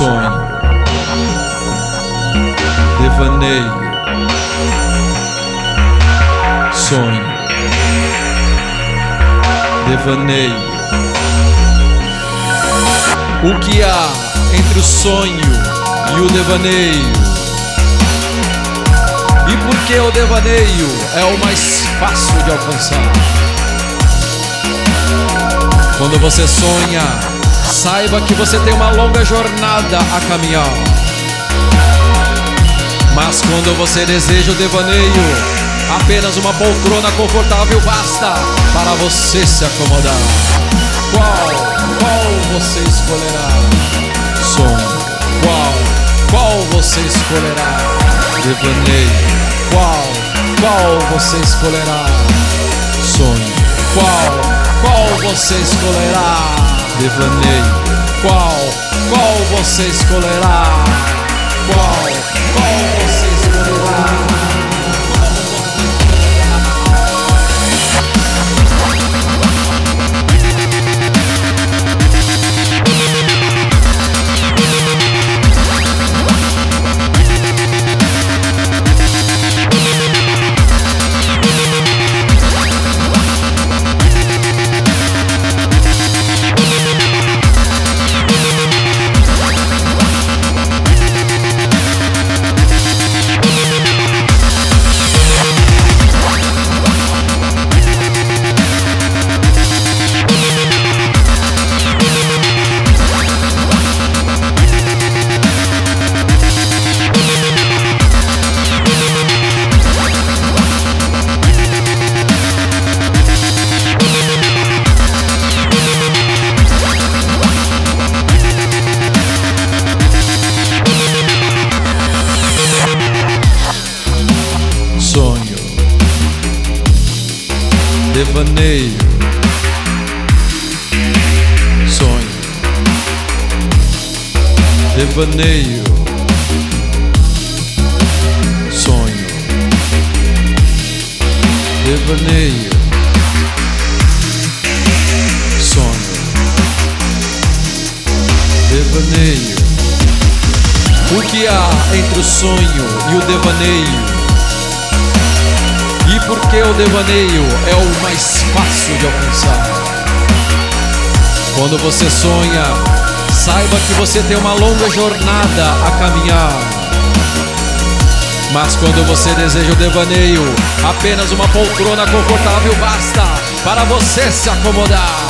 sonho, devaneio, sonho, devaneio. O que há entre o sonho e o devaneio? E por que o devaneio é o mais fácil de alcançar? Quando você sonha, saiba que você tem uma longa jornada a caminhar. Mas quando você deseja o devaneio, apenas uma poltrona confortável basta para você se acomodar. Qual, qual você escolherá? Sonho. Qual, qual você escolherá? Devaneio. Qual, qual você escolherá? Sonho. Qual, qual você escolherá? Devaneio. Qual, qual você escolherá? Qual, qual devaneio, sonho, devaneio, sonho, devaneio, sonho, devaneio. O que há entre o sonho e o devaneio? E por que o devaneio é o mais fácil de alcançar? Quando você sonha, saiba que você tem uma longa jornada a caminhar. Mas quando você deseja o devaneio, apenas uma poltrona confortável basta para você se acomodar.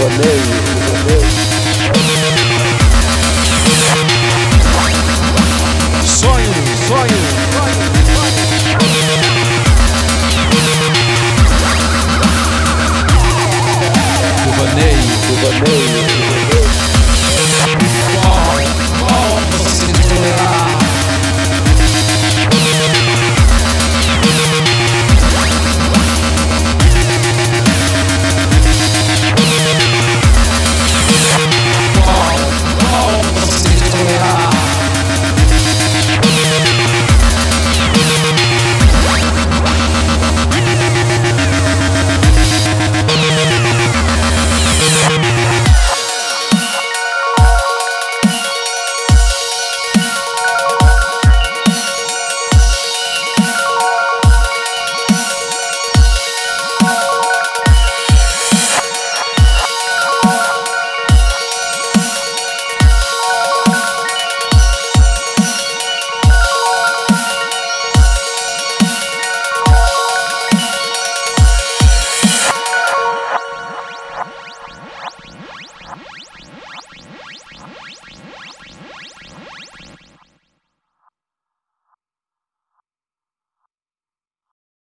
rodeio. Sonho, sonho. Cubaneio.